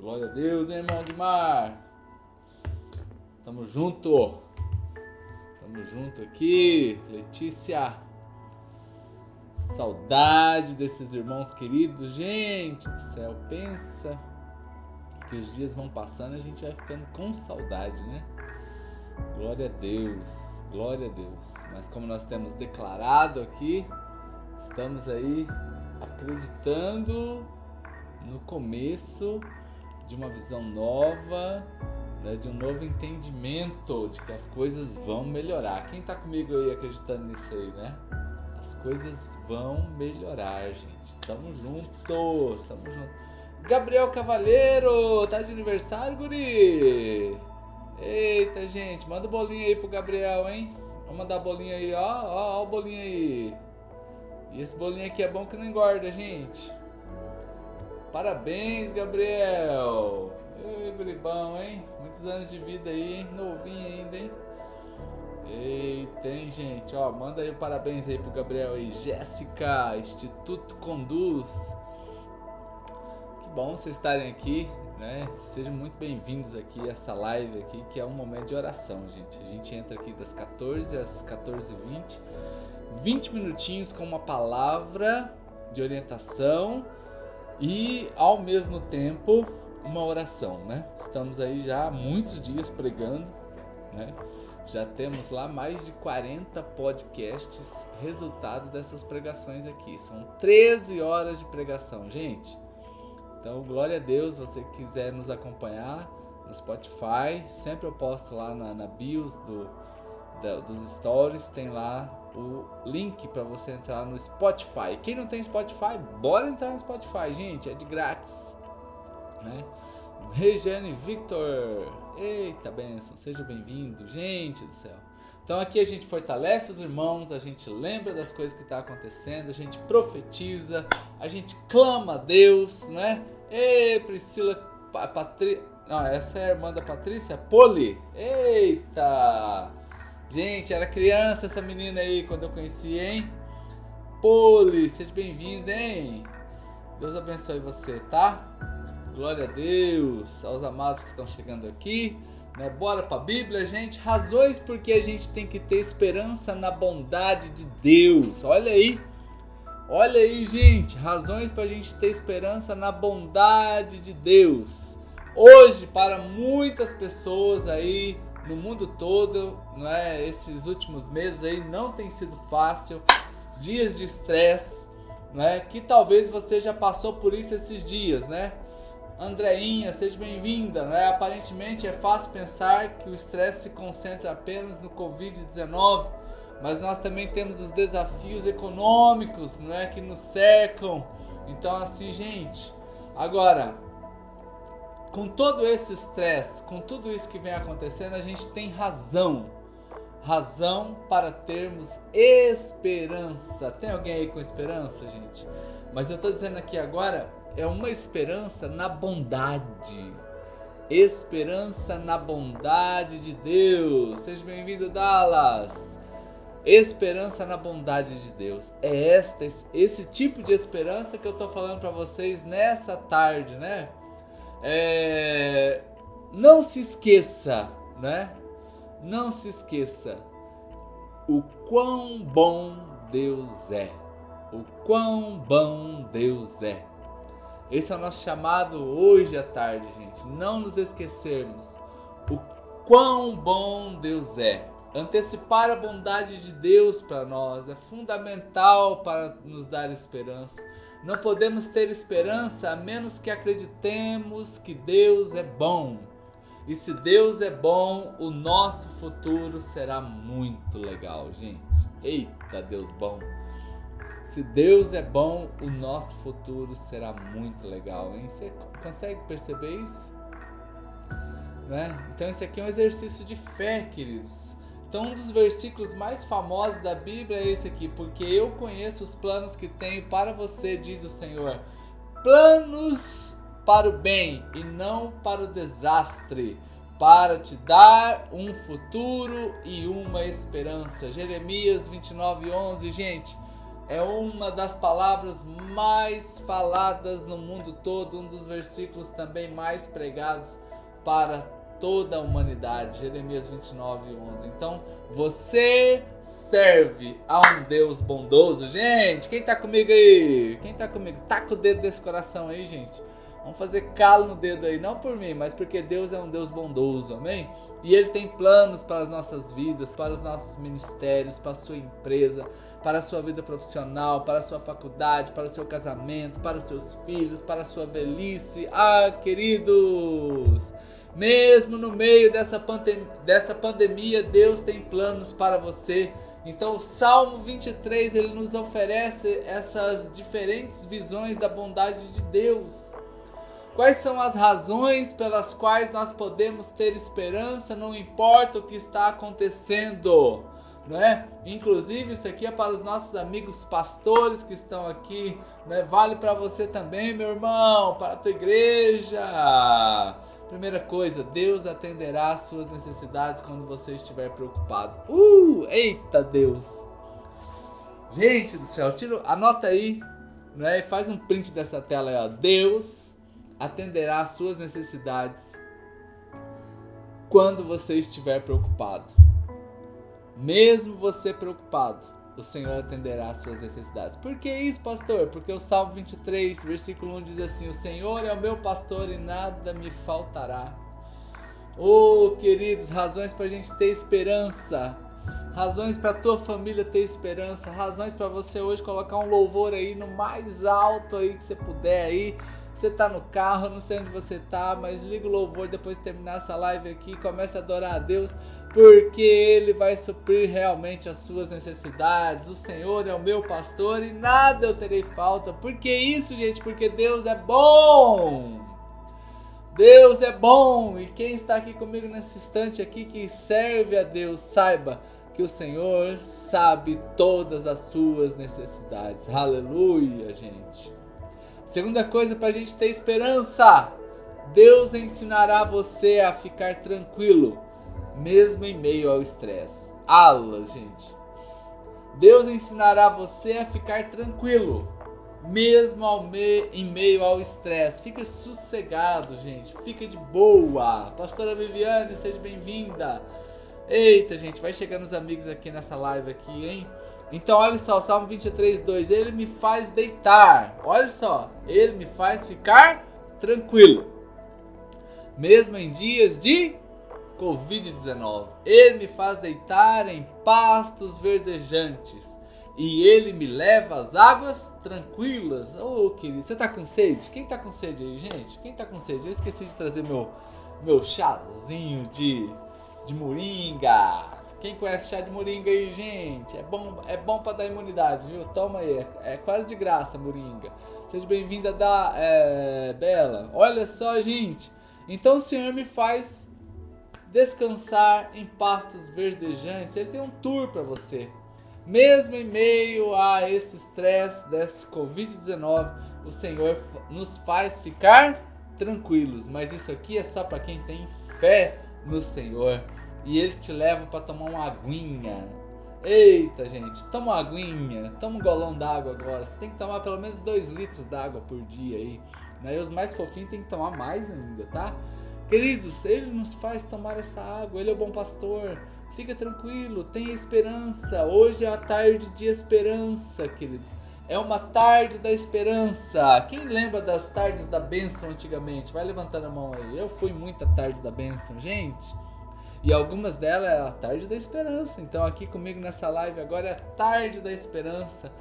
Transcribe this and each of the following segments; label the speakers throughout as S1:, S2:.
S1: Glória a Deus, hein, irmão Guimar. Tamo junto. Tamo junto aqui. Letícia. Saudade desses irmãos queridos. Gente do céu, pensa que os dias vão passando e a gente vai ficando com saudade, né? Glória a Deus. Glória a Deus. Mas como nós temos declarado aqui, estamos aí acreditando no começo de uma visão nova, né, de um novo entendimento de que as coisas vão melhorar. Quem está comigo aí acreditando nisso aí, né? As coisas vão melhorar, gente. Tamo junto, tamo junto. Gabriel Cavaleiro, tá de aniversário, guri? Eita, gente, manda bolinha aí pro Gabriel, hein? Vamos mandar bolinha aí, ó, ó, ó o bolinho aí. E esse bolinho aqui é bom que não engorda, gente. Parabéns, Gabriel! Ei, bribão, hein? Muitos anos de vida aí, hein? Novinho ainda, hein? Eita, hein, gente? Ó, manda aí um parabéns aí pro Gabriel aí. Jéssica, Instituto Conduz. Que bom vocês estarem aqui, né? Sejam muito bem-vindos aqui a essa live aqui, que é um momento de oração, gente. A gente entra aqui das 14 às 14h20. 20 minutinhos com uma palavra de orientação e ao mesmo tempo uma oração, né? Estamos aí já há muitos dias pregando, né? Já temos lá mais de 40 podcasts resultados dessas pregações aqui. São 13 horas de pregação, gente. Então, glória a Deus, você quiser nos acompanhar no Spotify, sempre eu posto lá na, na bios do, da, dos stories, tem lá o link para você entrar no Spotify. Quem não tem Spotify, bora entrar no Spotify, gente, é de grátis, né? Regiane Victor, eita benção, seja bem-vindo, gente do céu. Então aqui a gente fortalece os irmãos, a gente lembra das coisas que está acontecendo, a gente profetiza, a gente clama a Deus, né? Ei, Priscila, Patrícia, não, essa é a irmã da Patrícia, Poli, eita! Gente, era criança essa menina aí quando eu conheci, hein? Poli, seja bem-vinda, hein? Deus abençoe você, tá? Glória a Deus, aos amados que estão chegando aqui. Né? Bora pra Bíblia, gente. Razões porque a gente tem que ter esperança na bondade de Deus. Olha aí. Olha aí, gente. Razões para a gente ter esperança na bondade de Deus. Hoje, para muitas pessoas aí no mundo todo, não é? Esses últimos meses aí não tem sido fácil, dias de estresse, né? Que talvez você já passou por isso esses dias, né? Andreinha, seja bem-vinda, né? Aparentemente é fácil pensar que o estresse se concentra apenas no Covid-19, mas nós também temos os desafios econômicos, não é, que nos cercam. Então assim, gente, agora com todo esse estresse, com tudo isso que vem acontecendo, a gente tem razão. Razão para termos esperança. Tem alguém aí com esperança, gente? Mas eu estou dizendo aqui agora, é uma esperança na bondade. Esperança na bondade de Deus. Seja bem-vindo, Dallas. Esperança na bondade de Deus. É esta, esse tipo de esperança que eu estou falando para vocês nessa tarde, né? É, não se esqueça, né? Não se esqueça o quão bom Deus é. O quão bom Deus é. Esse é o nosso chamado hoje à tarde, gente. Não nos esquecermos o quão bom Deus é. Antecipar a bondade de Deus para nós é fundamental para nos dar esperança. Não podemos ter esperança a menos que acreditemos que Deus é bom. E se Deus é bom, o nosso futuro será muito legal, gente. Eita, Deus bom. Se Deus é bom, o nosso futuro será muito legal, hein? Você consegue perceber isso? Né? Então, esse aqui é um exercício de fé, queridos. Então, um dos versículos mais famosos da Bíblia é esse aqui: Porque eu conheço os planos que tenho para você, diz o Senhor. Planos para o bem e não para o desastre, para te dar um futuro e uma esperança. Jeremias 29, 11. Gente, é uma das palavras mais faladas no mundo todo, um dos versículos também mais pregados para toda a humanidade. Jeremias 29, 11. Então, você serve a um Deus bondoso. Gente, quem tá comigo aí? Quem tá comigo? Taca o dedo desse coração aí, gente. Vamos fazer calo no dedo aí, não por mim, mas porque Deus é um Deus bondoso, amém? E Ele tem planos para as nossas vidas, para os nossos ministérios, para a sua empresa, para a sua vida profissional, para a sua faculdade, para o seu casamento, para os seus filhos, para a sua velhice. Ah, queridos! Mesmo no meio dessa, pandem dessa pandemia, Deus tem planos para você. Então, o Salmo 23 ele nos oferece essas diferentes visões da bondade de Deus. Quais são as razões pelas quais nós podemos ter esperança, não importa o que está acontecendo? Não é? Inclusive, isso aqui é para os nossos amigos pastores que estão aqui, né? vale para você também, meu irmão, para a tua igreja. Primeira coisa, Deus atenderá às suas necessidades quando você estiver preocupado. Uh, eita Deus! Gente do céu, tira, anota aí, né? Faz um print dessa tela aí, ó. Deus atenderá às suas necessidades quando você estiver preocupado. Mesmo você preocupado, o Senhor atenderá às suas necessidades. Por que isso, pastor? Porque o Salmo 23, versículo 1 diz assim: O Senhor é o meu pastor e nada me faltará. Oh, queridos, razões para a gente ter esperança, razões para a tua família ter esperança, razões para você hoje colocar um louvor aí no mais alto aí que você puder aí você tá no carro, não sei onde você tá, mas liga o louvor depois de terminar essa live aqui, começa a adorar a Deus, porque Ele vai suprir realmente as suas necessidades. O Senhor é o meu pastor e nada eu terei falta. Por que isso, gente? Porque Deus é bom. Deus é bom e quem está aqui comigo nesse instante aqui que serve a Deus, saiba que o Senhor sabe todas as suas necessidades. Aleluia, gente. Segunda coisa para a gente ter esperança: Deus ensinará você a ficar tranquilo, mesmo em meio ao estresse. Ala, gente. Deus ensinará você a ficar tranquilo, mesmo ao me... em meio ao estresse. Fica sossegado, gente. Fica de boa. Pastora Viviane, seja bem-vinda. Eita, gente, vai chegando os amigos aqui nessa live aqui, hein? Então, olha só, Salmo 23, 2. Ele me faz deitar. Olha só, ele me faz ficar tranquilo. Mesmo em dias de Covid-19. Ele me faz deitar em pastos verdejantes. E ele me leva às águas tranquilas. Ô, oh, querido, você tá com sede? Quem tá com sede aí, gente? Quem tá com sede? Eu esqueci de trazer meu, meu chazinho de, de moringa. Quem conhece chá de moringa aí, gente? É bom, é bom para dar imunidade, viu? Toma aí, é, é quase de graça moringa. Seja bem-vinda da é, Bela. Olha só, gente. Então o Senhor me faz descansar em pastos verdejantes. Ele tem um tour para você. Mesmo em meio a esse estresse desse Covid-19, o Senhor nos faz ficar tranquilos. Mas isso aqui é só para quem tem fé no Senhor e ele te leva para tomar uma aguinha. Eita, gente, toma uma aguinha, toma um golão d'água agora. Você tem que tomar pelo menos 2 litros d'água por dia aí. Né? E os mais fofinhos tem que tomar mais ainda, tá? Queridos, ele nos faz tomar essa água, ele é o bom pastor. Fica tranquilo, tenha esperança. Hoje é a tarde de esperança, queridos. É uma tarde da esperança. Quem lembra das tardes da bênção antigamente? Vai levantando a mão aí. Eu fui muita tarde da bênção, gente. E algumas delas é a tarde da esperança. Então aqui comigo nessa live agora é a tarde da esperança.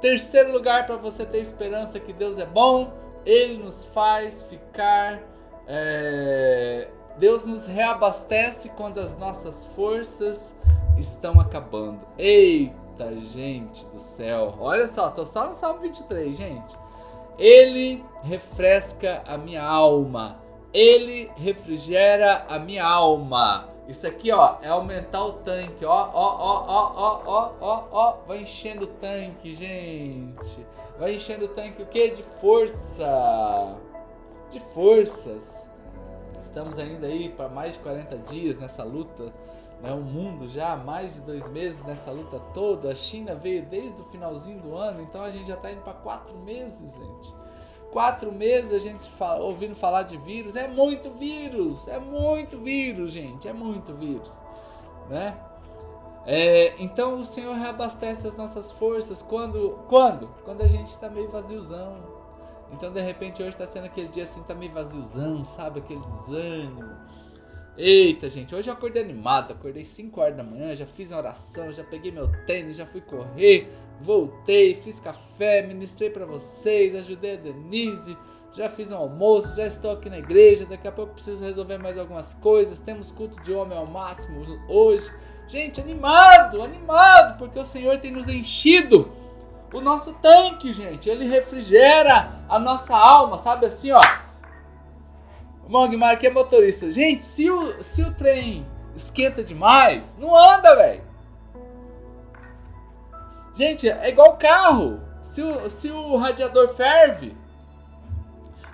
S1: Terceiro lugar para você ter esperança que Deus é bom, Ele nos faz ficar. É... Deus nos reabastece quando as nossas forças estão acabando. Eita, gente do céu! Olha só, tô só no Salmo 23, gente. Ele refresca a minha alma. Ele refrigera a minha alma. Isso aqui, ó, é aumentar o tanque, ó, ó, ó, ó, ó, ó, ó, ó, vai enchendo o tanque, gente. Vai enchendo o tanque o quê? De força. De forças. Estamos ainda aí para mais de 40 dias nessa luta né, o mundo já há mais de dois meses nessa luta toda. A China veio desde o finalzinho do ano, então a gente já está indo para quatro meses, gente. Quatro meses a gente fala, ouvindo falar de vírus. É muito vírus, é muito vírus, gente, é muito vírus, né? É, então o Senhor reabastece as nossas forças quando, quando, quando a gente está meio vaziozão. Então de repente hoje está sendo aquele dia assim, tá meio vaziozão, sabe, aquele desânimo Eita, gente, hoje eu acordei animado, acordei 5 horas da manhã, já fiz uma oração, já peguei meu tênis, já fui correr, voltei, fiz café, ministrei para vocês, ajudei a Denise, já fiz um almoço, já estou aqui na igreja, daqui a pouco preciso resolver mais algumas coisas, temos culto de homem ao máximo hoje. Gente, animado, animado, porque o Senhor tem nos enchido o nosso tanque, gente. Ele refrigera a nossa alma, sabe assim, ó Mogmar que é motorista. Gente, se o, se o trem esquenta demais, não anda, velho. Gente, é igual carro. Se o, se o radiador ferve,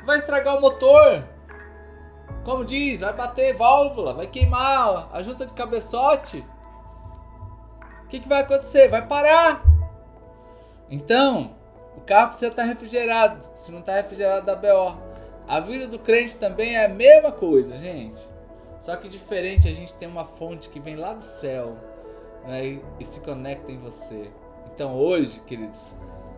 S1: vai estragar o motor. Como diz, vai bater válvula, vai queimar a junta de cabeçote. O que, que vai acontecer? Vai parar. Então, o carro precisa estar refrigerado. Se não está refrigerado, dá BO. A vida do crente também é a mesma coisa, gente. Só que diferente, a gente tem uma fonte que vem lá do céu né, e se conecta em você. Então hoje, queridos,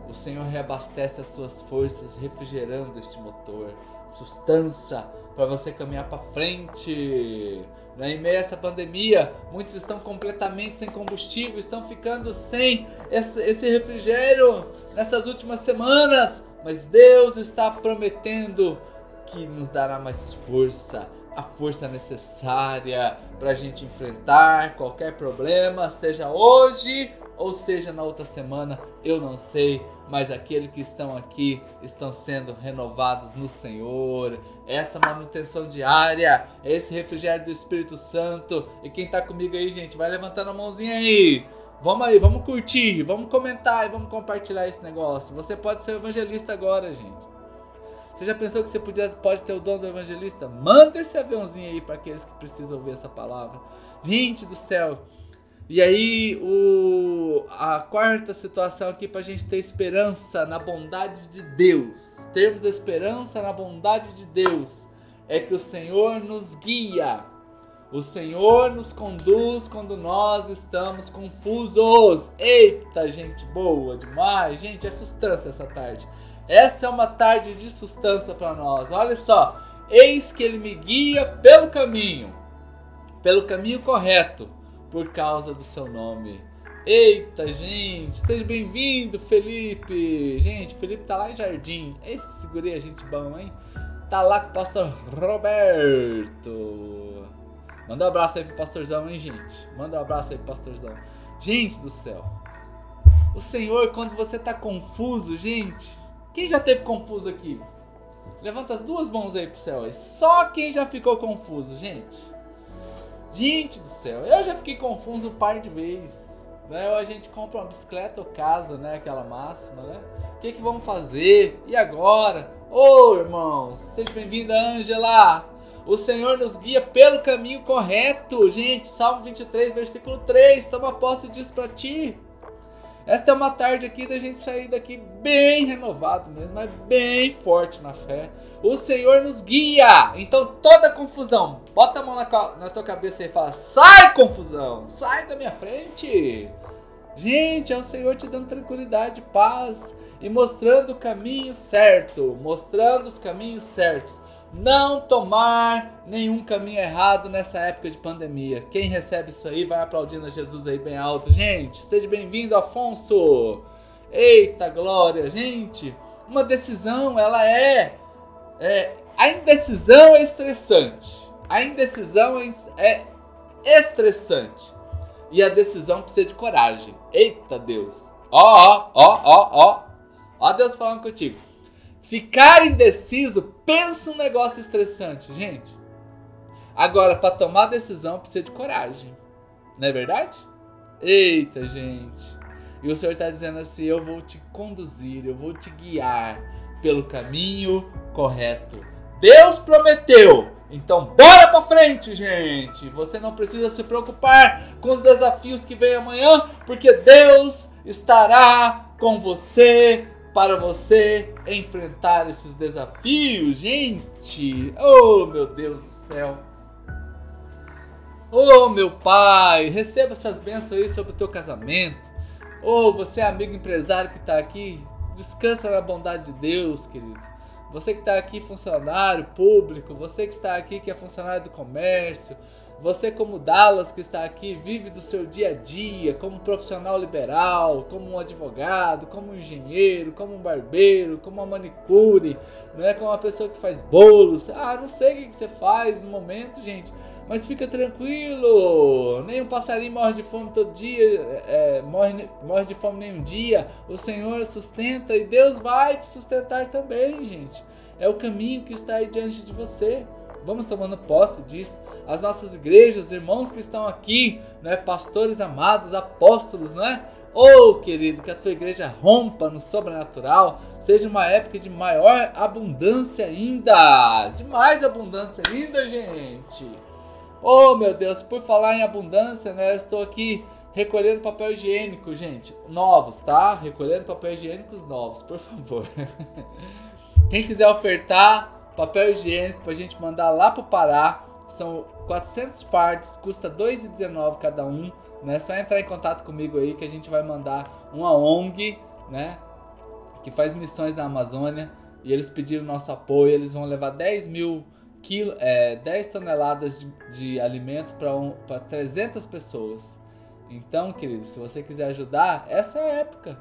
S1: o Senhor reabastece as suas forças, refrigerando este motor, sustância para você caminhar para frente. Né? Em meio a essa pandemia, muitos estão completamente sem combustível, estão ficando sem esse, esse refrigério nessas últimas semanas, mas Deus está prometendo que nos dará mais força, a força necessária para a gente enfrentar qualquer problema, seja hoje ou seja na outra semana, eu não sei, mas aqueles que estão aqui estão sendo renovados no Senhor. Essa manutenção diária, esse refrigério do Espírito Santo. E quem está comigo aí, gente, vai levantando a mãozinha aí. Vamos aí, vamos curtir, vamos comentar e vamos compartilhar esse negócio. Você pode ser evangelista agora, gente. Você já pensou que você podia, pode ter o dom do evangelista? Manda esse aviãozinho aí para aqueles que precisam ouvir essa palavra. Gente do céu. E aí, o, a quarta situação aqui para a gente ter esperança na bondade de Deus. Termos esperança na bondade de Deus. É que o Senhor nos guia. O Senhor nos conduz quando nós estamos confusos. Eita, gente boa demais. Gente, é sustância essa tarde. Essa é uma tarde de sustância para nós. Olha só, eis que ele me guia pelo caminho, pelo caminho correto, por causa do seu nome. Eita, gente, seja bem-vindo, Felipe. Gente, Felipe tá lá em Jardim. Esse guri é gente bom, hein? Tá lá com o pastor Roberto. Manda um abraço aí pro pastorzão, hein, gente? Manda um abraço aí pro pastorzão. Gente do céu. O Senhor, quando você tá confuso, gente, quem já teve confuso aqui? Levanta as duas mãos aí pro céu. Só quem já ficou confuso, gente. Gente do céu, eu já fiquei confuso um par de vezes. Né? Ou a gente compra uma bicicleta ou casa, né? Aquela máxima, né? O que, que vamos fazer? E agora? Ô oh, irmãos, seja bem-vinda, Ângela! O Senhor nos guia pelo caminho correto, gente. Salmo 23, versículo 3. Toma posse disso para ti. Esta é uma tarde aqui da gente sair daqui bem renovado mesmo, mas bem forte na fé. O Senhor nos guia. Então toda confusão, bota a mão na, na tua cabeça e fala: sai confusão, sai da minha frente. Gente, é o Senhor te dando tranquilidade, paz e mostrando o caminho certo, mostrando os caminhos certos não tomar nenhum caminho errado nessa época de pandemia. Quem recebe isso aí vai aplaudindo a Jesus aí bem alto. Gente, seja bem-vindo, Afonso. Eita glória, gente. Uma decisão, ela é, é a indecisão é estressante. A indecisão é, é estressante. E a decisão precisa de coragem. Eita Deus. Ó, ó, ó, ó, ó. Ó Deus falando contigo. Ficar indeciso, pensa um negócio estressante, gente. Agora, para tomar decisão, precisa de coragem. Não é verdade? Eita, gente. E o Senhor está dizendo assim: eu vou te conduzir, eu vou te guiar pelo caminho correto. Deus prometeu Então, bora pra frente, gente! Você não precisa se preocupar com os desafios que vem amanhã, porque Deus estará com você para você enfrentar esses desafios, gente. Oh, meu Deus do céu. Oh, meu pai, receba essas bênçãos aí sobre o teu casamento. Oh, você amigo empresário que está aqui, descansa na bondade de Deus, querido. Você que está aqui funcionário público, você que está aqui que é funcionário do comércio, você, como Dallas, que está aqui, vive do seu dia a dia, como profissional liberal, como um advogado, como um engenheiro, como um barbeiro, como uma manicure, não é como uma pessoa que faz bolos. Ah, não sei o que você faz no momento, gente, mas fica tranquilo. Nem um passarinho morre de fome todo dia, é, morre, morre de fome nenhum dia. O Senhor sustenta e Deus vai te sustentar também, gente. É o caminho que está aí diante de você. Vamos tomando posse disso as nossas igrejas, irmãos que estão aqui, né, pastores amados, apóstolos, não é? Oh, querido, que a tua igreja rompa no sobrenatural, seja uma época de maior abundância ainda, de mais abundância ainda, gente. Oh, meu Deus, por falar em abundância, né, eu estou aqui recolhendo papel higiênico, gente, novos, tá? Recolhendo papel higiênicos novos, por favor. Quem quiser ofertar papel higiênico para a gente mandar lá para o Pará, são 400 fardos, custa 2,19 cada um. Né? Só entrar em contato comigo aí que a gente vai mandar uma ONG, né? Que faz missões na Amazônia. E eles pediram nosso apoio. Eles vão levar 10 mil quilo, é, 10 toneladas de, de alimento para um, 300 pessoas. Então, queridos, se você quiser ajudar, essa é a época.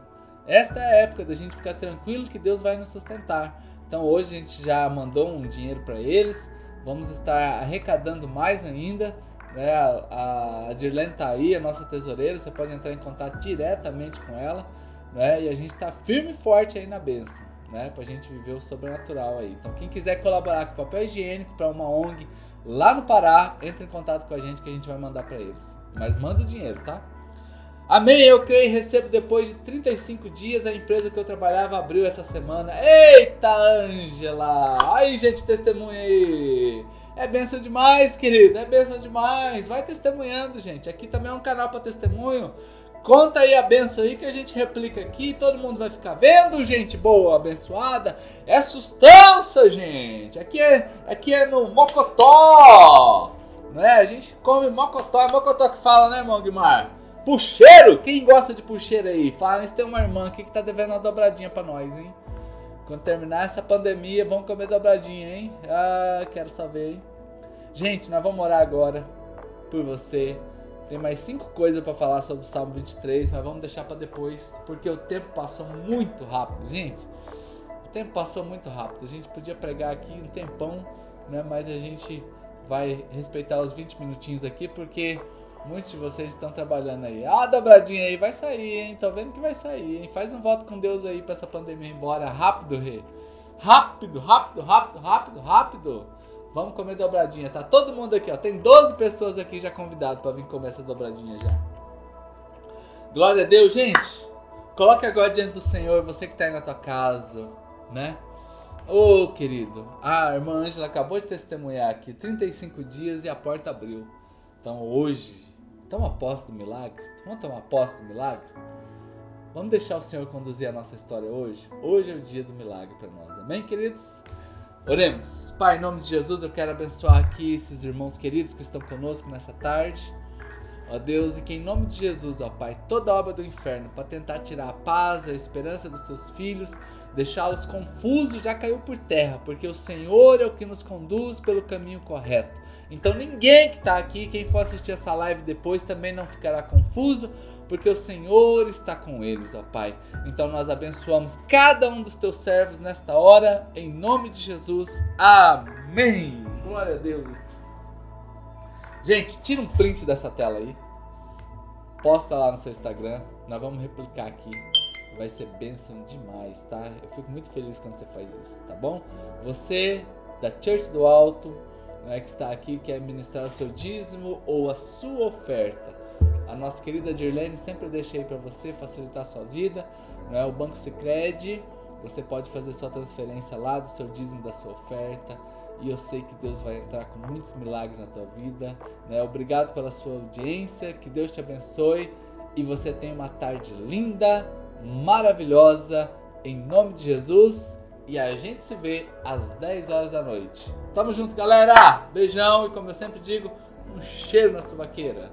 S1: Esta é a época da gente ficar tranquilo que Deus vai nos sustentar. Então hoje a gente já mandou um dinheiro para eles. Vamos estar arrecadando mais ainda. Né? A, Dirlene está aí, a nossa tesoureira. Você pode entrar em contato diretamente com ela. Né? E a gente está firme e forte aí na benção. Né? Para a gente viver o sobrenatural aí. Então, quem quiser colaborar com papel higiênico para uma ONG lá no Pará, entre em contato com a gente que a gente vai mandar para eles. Mas manda o dinheiro, tá? Amém, eu creio e recebo depois de 35 dias. A empresa que eu trabalhava abriu essa semana. Eita, Ângela! Aí, gente, testemunha aí. É benção demais, querido. É benção demais. Vai testemunhando, gente. Aqui também é um canal para testemunho. Conta aí a benção aí que a gente replica aqui. Todo mundo vai ficar vendo, gente boa, abençoada. É sustância, gente. Aqui é, aqui é no Mocotó. Não é? A gente come Mocotó. É Mocotó que fala, né, irmão Guimar? Puxeiro? Quem gosta de puxeiro aí? Fala, isso tem uma irmã aqui que tá devendo uma dobradinha pra nós, hein? Quando terminar essa pandemia, vamos comer dobradinha, hein? Ah, quero saber, hein? Gente, nós vamos orar agora por você. Tem mais cinco coisas para falar sobre o Salmo 23, mas vamos deixar para depois, porque o tempo passou muito rápido, gente. O tempo passou muito rápido. A gente podia pregar aqui um tempão, né? Mas a gente vai respeitar os 20 minutinhos aqui, porque Muitos de vocês estão trabalhando aí. Ah, dobradinha aí, vai sair, hein? Tô vendo que vai sair, hein? Faz um voto com Deus aí pra essa pandemia ir embora. Rápido, rei. Rápido, rápido, rápido, rápido, rápido. Vamos comer dobradinha, tá? Todo mundo aqui, ó. Tem 12 pessoas aqui já convidadas para vir comer essa dobradinha já. Glória a Deus, gente. Coloque agora diante do Senhor, você que tá aí na tua casa, né? Ô, oh, querido. A irmã Ângela acabou de testemunhar aqui. 35 dias e a porta abriu. Então hoje, Toma posse do milagre? Vamos tomar posse do milagre? Vamos deixar o Senhor conduzir a nossa história hoje? Hoje é o dia do milagre para nós. Amém, queridos? Oremos. Pai, em nome de Jesus, eu quero abençoar aqui esses irmãos queridos que estão conosco nessa tarde. Ó Deus, e que em nome de Jesus, ó Pai, toda obra do inferno para tentar tirar a paz, a esperança dos seus filhos, deixá-los confusos, já caiu por terra, porque o Senhor é o que nos conduz pelo caminho correto. Então ninguém que está aqui, quem for assistir essa live depois, também não ficará confuso, porque o Senhor está com eles, ó Pai. Então nós abençoamos cada um dos teus servos nesta hora, em nome de Jesus. Amém. Glória a Deus. Gente, tira um print dessa tela aí. Posta lá no seu Instagram. Nós vamos replicar aqui. Vai ser bênção demais, tá? Eu fico muito feliz quando você faz isso, tá bom? Você da Church do Alto, né, que está aqui quer ministrar o seu dízimo ou a sua oferta. A nossa querida Dirlene sempre deixa aí para você facilitar a sua vida. Né, o Banco Sicredi, você pode fazer sua transferência lá do seu dízimo da sua oferta. e eu sei que Deus vai entrar com muitos milagres na tua vida. Né? Obrigado pela sua audiência, que Deus te abençoe e você tenha uma tarde linda, maravilhosa, em nome de Jesus. E a gente se vê às 10 horas da noite. Tamo junto, galera! Beijão e como eu sempre digo, um cheiro na subaqueira.